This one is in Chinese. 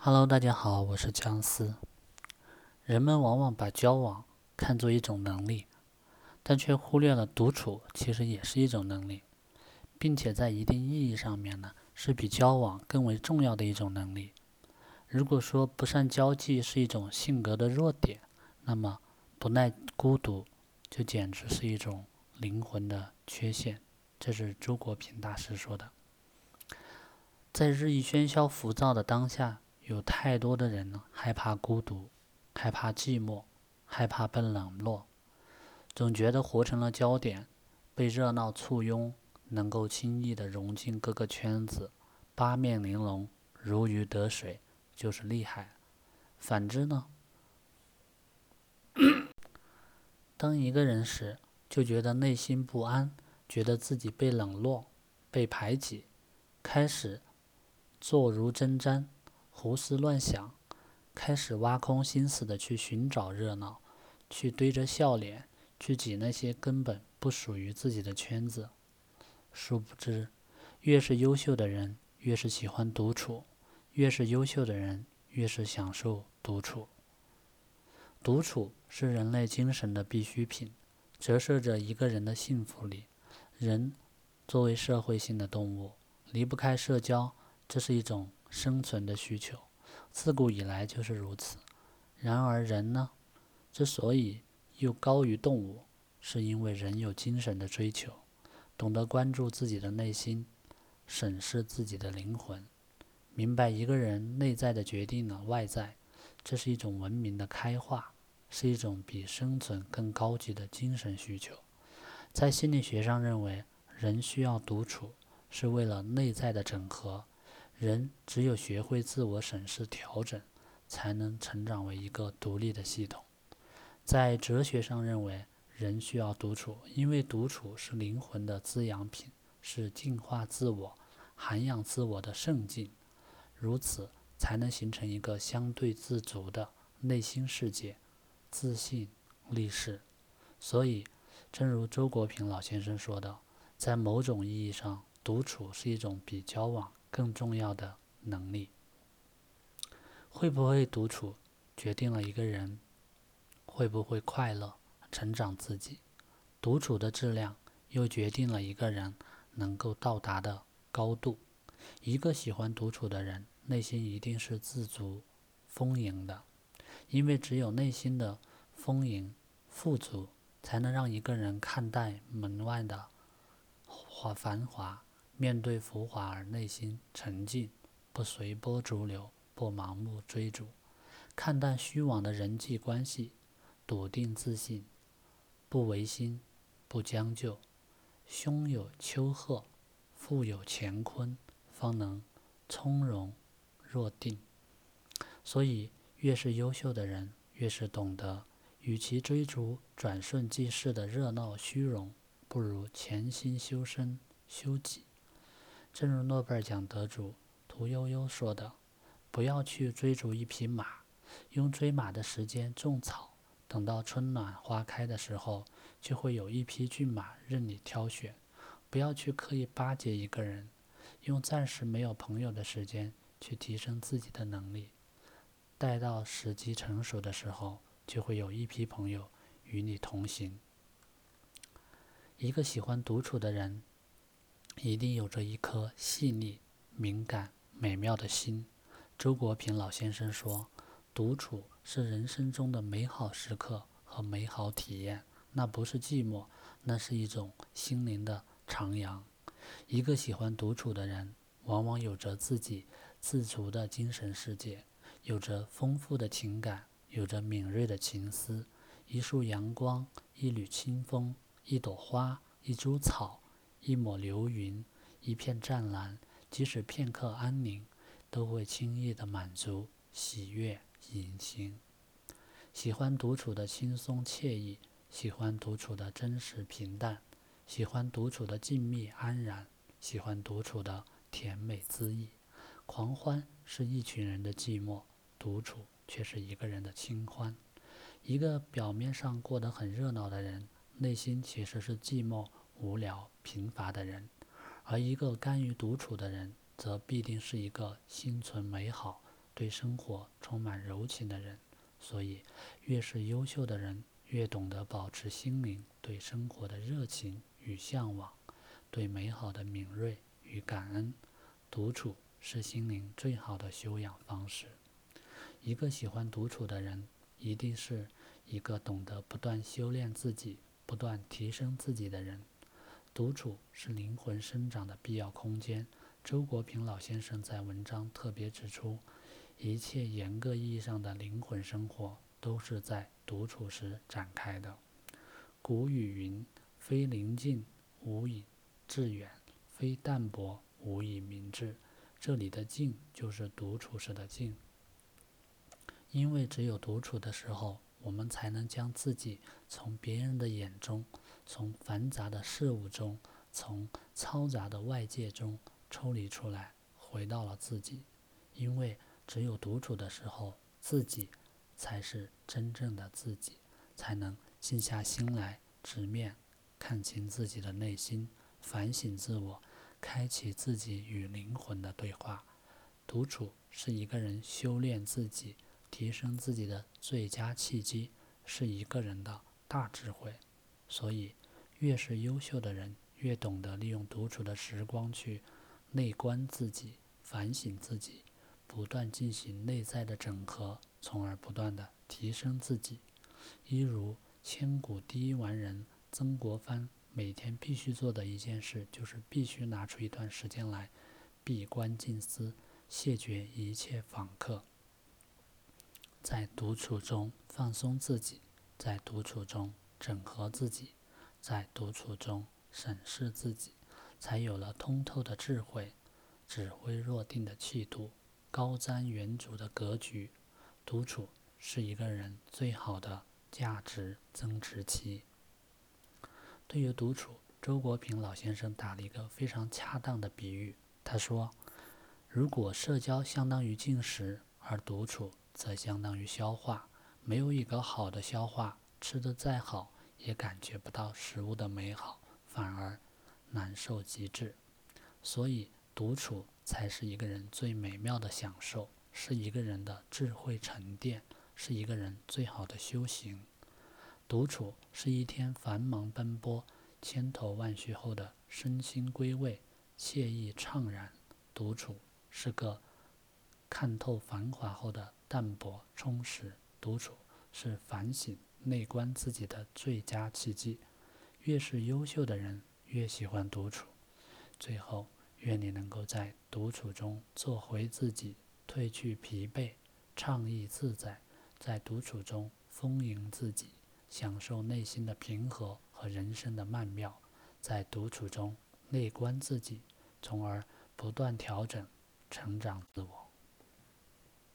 Hello，大家好，我是姜思。人们往往把交往看作一种能力，但却忽略了独处其实也是一种能力，并且在一定意义上面呢，是比交往更为重要的一种能力。如果说不善交际是一种性格的弱点，那么不耐孤独就简直是一种灵魂的缺陷。这是周国平大师说的。在日益喧嚣浮躁的当下。有太多的人呢，害怕孤独，害怕寂寞，害怕被冷落，总觉得活成了焦点，被热闹簇拥，能够轻易的融进各个圈子，八面玲珑，如鱼得水，就是厉害。反之呢，当一个人时，就觉得内心不安，觉得自己被冷落，被排挤，开始坐如针毡。胡思乱想，开始挖空心思的去寻找热闹，去堆着笑脸，去挤那些根本不属于自己的圈子。殊不知，越是优秀的人，越是喜欢独处；越是优秀的人，越是享受独处。独处是人类精神的必需品，折射着一个人的幸福力。人作为社会性的动物，离不开社交，这是一种。生存的需求，自古以来就是如此。然而，人呢，之所以又高于动物，是因为人有精神的追求，懂得关注自己的内心，审视自己的灵魂，明白一个人内在的决定了外在。这是一种文明的开化，是一种比生存更高级的精神需求。在心理学上认为，人需要独处，是为了内在的整合。人只有学会自我审视、调整，才能成长为一个独立的系统。在哲学上认为，人需要独处，因为独处是灵魂的滋养品，是净化自我、涵养自我的圣境。如此，才能形成一个相对自足的内心世界，自信立世。所以，正如周国平老先生说的，在某种意义上，独处是一种比交往。更重要的能力，会不会独处，决定了一个人会不会快乐、成长自己；独处的质量，又决定了一个人能够到达的高度。一个喜欢独处的人，内心一定是自足、丰盈的，因为只有内心的丰盈、富足，才能让一个人看待门外的华繁华。面对浮华而内心沉静，不随波逐流，不盲目追逐；看淡虚妄的人际关系，笃定自信，不违心，不将就。胸有丘壑，腹有乾坤，方能从容若定。所以，越是优秀的人，越是懂得，与其追逐转瞬即逝的热闹虚荣，不如潜心修身修己。正如诺贝尔奖得主屠呦呦说的：“不要去追逐一匹马，用追马的时间种草，等到春暖花开的时候，就会有一匹骏马任你挑选。不要去刻意巴结一个人，用暂时没有朋友的时间去提升自己的能力。待到时机成熟的时候，就会有一批朋友与你同行。一个喜欢独处的人。”一定有着一颗细腻、敏感、美妙的心。周国平老先生说：“独处是人生中的美好时刻和美好体验，那不是寂寞，那是一种心灵的徜徉。”一个喜欢独处的人，往往有着自己自足的精神世界，有着丰富的情感，有着敏锐的情思。一束阳光，一缕清风，一朵花，一株草。一抹流云，一片湛蓝，即使片刻安宁，都会轻易的满足、喜悦、隐形。喜欢独处的轻松惬意，喜欢独处的真实平淡，喜欢独处的静谧安然，喜欢独处的甜美恣意。狂欢是一群人的寂寞，独处却是一个人的清欢。一个表面上过得很热闹的人，内心其实是寂寞。无聊贫乏的人，而一个甘于独处的人，则必定是一个心存美好、对生活充满柔情的人。所以，越是优秀的人，越懂得保持心灵对生活的热情与向往，对美好的敏锐与感恩。独处是心灵最好的修养方式。一个喜欢独处的人，一定是一个懂得不断修炼自己、不断提升自己的人。独处是灵魂生长的必要空间。周国平老先生在文章特别指出，一切严格意义上的灵魂生活都是在独处时展开的。古语云：“非宁静无以致远，非淡泊无以明志。”这里的“静”就是独处时的静。因为只有独处的时候，我们才能将自己从别人的眼中、从繁杂的事物中、从嘈杂的外界中抽离出来，回到了自己。因为只有独处的时候，自己才是真正的自己，才能静下心来，直面看清自己的内心，反省自我，开启自己与灵魂的对话。独处是一个人修炼自己。提升自己的最佳契机是一个人的大智慧，所以越是优秀的人，越懂得利用独处的时光去内观自己、反省自己，不断进行内在的整合，从而不断的提升自己。一如千古第一完人曾国藩，每天必须做的一件事，就是必须拿出一段时间来闭关静思，谢绝一切访客。在独处中放松自己，在独处中整合自己，在独处中审视自己，才有了通透的智慧、指挥若定的气度、高瞻远瞩的格局。独处是一个人最好的价值增值期。对于独处，周国平老先生打了一个非常恰当的比喻。他说：“如果社交相当于进食，而独处……”则相当于消化，没有一个好的消化，吃得再好也感觉不到食物的美好，反而难受极致。所以，独处才是一个人最美妙的享受，是一个人的智慧沉淀，是一个人最好的修行。独处是一天繁忙奔波、千头万绪后的身心归位、惬意怅然。独处是个看透繁华后的。淡泊充实，独处是反省内观自己的最佳契机。越是优秀的人，越喜欢独处。最后，愿你能够在独处中做回自己，褪去疲惫，畅意自在；在独处中丰盈自己，享受内心的平和和人生的曼妙；在独处中内观自己，从而不断调整、成长自我。